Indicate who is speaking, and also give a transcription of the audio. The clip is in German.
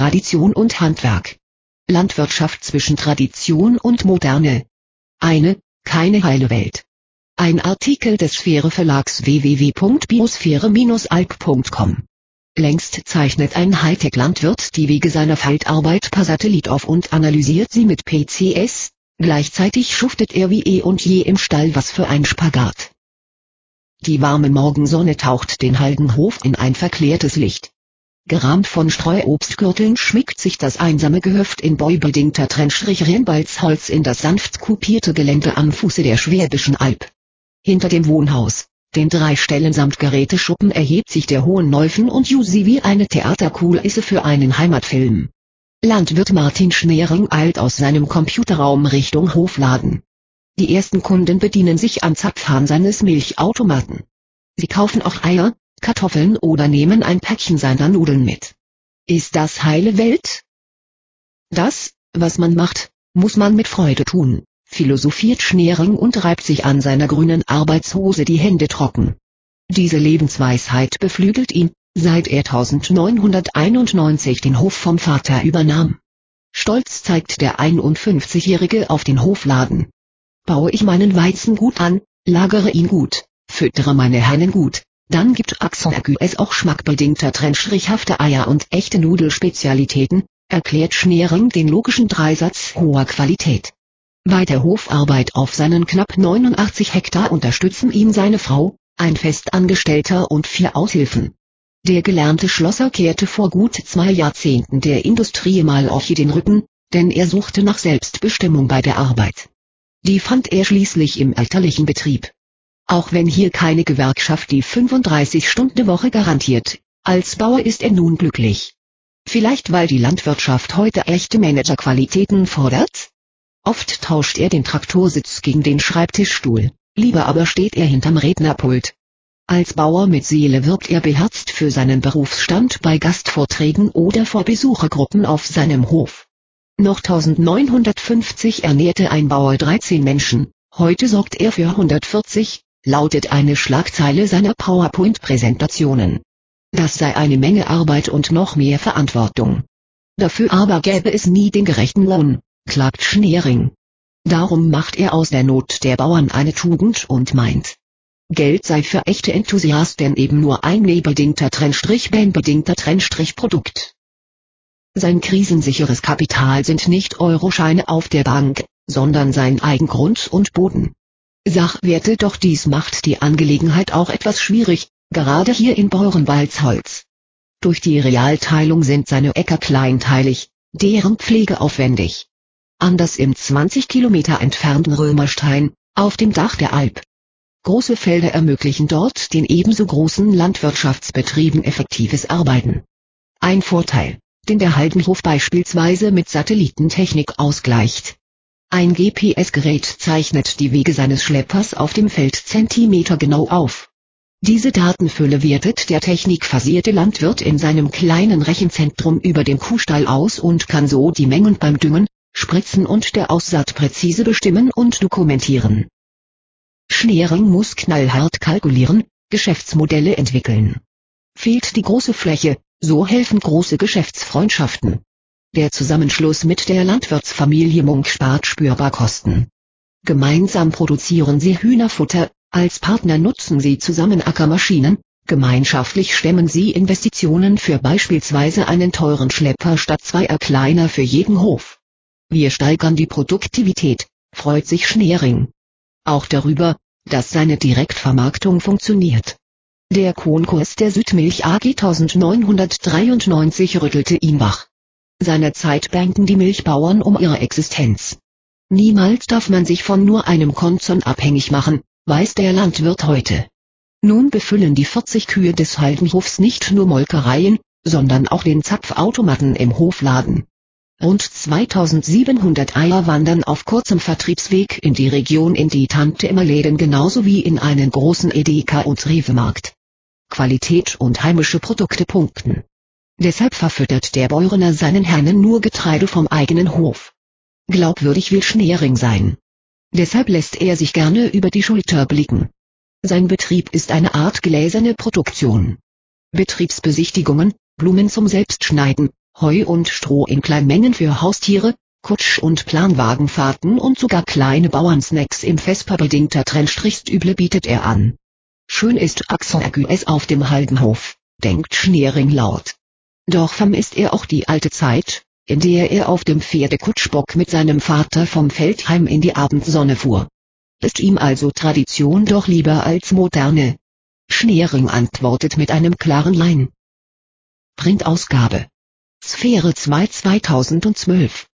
Speaker 1: Tradition und Handwerk. Landwirtschaft zwischen Tradition und Moderne. Eine, keine heile Welt. Ein Artikel des Sphäre Verlags www.biosphäre-alp.com. Längst zeichnet ein Hightech-Landwirt die Wege seiner Feldarbeit per Satellit auf und analysiert sie mit PCS, gleichzeitig schuftet er wie eh und je im Stall was für ein Spagat. Die warme Morgensonne taucht den Haldenhof in ein verklärtes Licht. Gerahmt von Streuobstgürteln schmickt sich das einsame Gehöft in beubedingter Trennstrich Rennbalzholz in das sanft kupierte Gelände am Fuße der Schwäbischen Alb. Hinter dem Wohnhaus, den drei Stellen samt Geräteschuppen erhebt sich der Hohen Neufen und Jusi wie eine Theaterkulisse für einen Heimatfilm. Landwirt Martin Schnering eilt aus seinem Computerraum Richtung Hofladen. Die ersten Kunden bedienen sich am Zapfhahn seines Milchautomaten. Sie kaufen auch Eier, Kartoffeln oder nehmen ein Päckchen seiner Nudeln mit. Ist das heile Welt? Das, was man macht, muss man mit Freude tun, philosophiert Schnering und reibt sich an seiner grünen Arbeitshose die Hände trocken. Diese Lebensweisheit beflügelt ihn, seit er 1991 den Hof vom Vater übernahm. Stolz zeigt der 51-Jährige auf den Hofladen. Baue ich meinen Weizen gut an, lagere ihn gut, füttere meine Hennen gut, dann gibt Axon es auch schmackbedingter trennstrichhafte Eier und echte Nudelspezialitäten, erklärt Schnering den logischen Dreisatz hoher Qualität. Bei der Hofarbeit auf seinen knapp 89 Hektar unterstützen ihn seine Frau, ein Festangestellter und vier Aushilfen. Der gelernte Schlosser kehrte vor gut zwei Jahrzehnten der Industrie mal auf den Rücken, denn er suchte nach Selbstbestimmung bei der Arbeit. Die fand er schließlich im elterlichen Betrieb. Auch wenn hier keine Gewerkschaft die 35-Stunden-Woche garantiert, als Bauer ist er nun glücklich. Vielleicht weil die Landwirtschaft heute echte Managerqualitäten fordert? Oft tauscht er den Traktorsitz gegen den Schreibtischstuhl, lieber aber steht er hinterm Rednerpult. Als Bauer mit Seele wirbt er beherzt für seinen Berufsstand bei Gastvorträgen oder vor Besuchergruppen auf seinem Hof. Noch 1950 ernährte ein Bauer 13 Menschen, heute sorgt er für 140, lautet eine Schlagzeile seiner PowerPoint-Präsentationen. Das sei eine Menge Arbeit und noch mehr Verantwortung. Dafür aber gäbe es nie den gerechten Lohn, klagt Schnering. Darum macht er aus der Not der Bauern eine Tugend und meint, Geld sei für echte Enthusiasten eben nur ein nebedingter Trennstrich bandbedingter Trennstrich Produkt. Sein krisensicheres Kapital sind nicht Euroscheine auf der Bank, sondern sein Eigengrund und Boden. Sachwerte doch dies macht die Angelegenheit auch etwas schwierig, gerade hier in Beurenwaldsholz. Durch die Realteilung sind seine Äcker kleinteilig, deren Pflege aufwendig. Anders im 20 Kilometer entfernten Römerstein, auf dem Dach der Alp. Große Felder ermöglichen dort den ebenso großen Landwirtschaftsbetrieben effektives Arbeiten. Ein Vorteil, den der Haldenhof beispielsweise mit Satellitentechnik ausgleicht. Ein GPS-Gerät zeichnet die Wege seines Schleppers auf dem Feld zentimetergenau auf. Diese Datenfülle wertet der technikversierte Landwirt in seinem kleinen Rechenzentrum über dem Kuhstall aus und kann so die Mengen beim Düngen, Spritzen und der Aussaat präzise bestimmen und dokumentieren. Schnering muss knallhart kalkulieren, Geschäftsmodelle entwickeln. Fehlt die große Fläche, so helfen große Geschäftsfreundschaften. Der Zusammenschluss mit der Landwirtsfamilie Munk spart spürbar Kosten. Gemeinsam produzieren sie Hühnerfutter, als Partner nutzen sie zusammen Ackermaschinen, gemeinschaftlich stemmen sie Investitionen für beispielsweise einen teuren Schlepper statt zweier kleiner für jeden Hof. Wir steigern die Produktivität, freut sich Schnering. Auch darüber, dass seine Direktvermarktung funktioniert. Der Konkurs der Südmilch AG 1993 rüttelte ihn wach. Seinerzeit bänkten die Milchbauern um ihre Existenz. Niemals darf man sich von nur einem Konzern abhängig machen, weiß der Landwirt heute. Nun befüllen die 40 Kühe des Haldenhofs nicht nur Molkereien, sondern auch den Zapfautomaten im Hofladen. Rund 2700 Eier wandern auf kurzem Vertriebsweg in die Region in die Tante-Emma-Läden genauso wie in einen großen Edeka- und Rewe-Markt. Qualität und heimische Produkte punkten. Deshalb verfüttert der Bäurener seinen Herren nur Getreide vom eigenen Hof. Glaubwürdig will Schnering sein. Deshalb lässt er sich gerne über die Schulter blicken. Sein Betrieb ist eine Art gläserne Produktion. Betriebsbesichtigungen, Blumen zum Selbstschneiden, Heu und Stroh in Kleinmengen für Haustiere, Kutsch- und Planwagenfahrten und sogar kleine Bauernsnacks im Vespa-bedingter Trennstrichstüble bietet er an. Schön ist Axel es auf dem Haldenhof, denkt Schneering laut. Doch vermisst er auch die alte Zeit, in der er auf dem Pferdekutschbock mit seinem Vater vom Feldheim in die Abendsonne fuhr. Ist ihm also Tradition doch lieber als Moderne? Schneering antwortet mit einem klaren Nein. Printausgabe. Sphäre 2 2012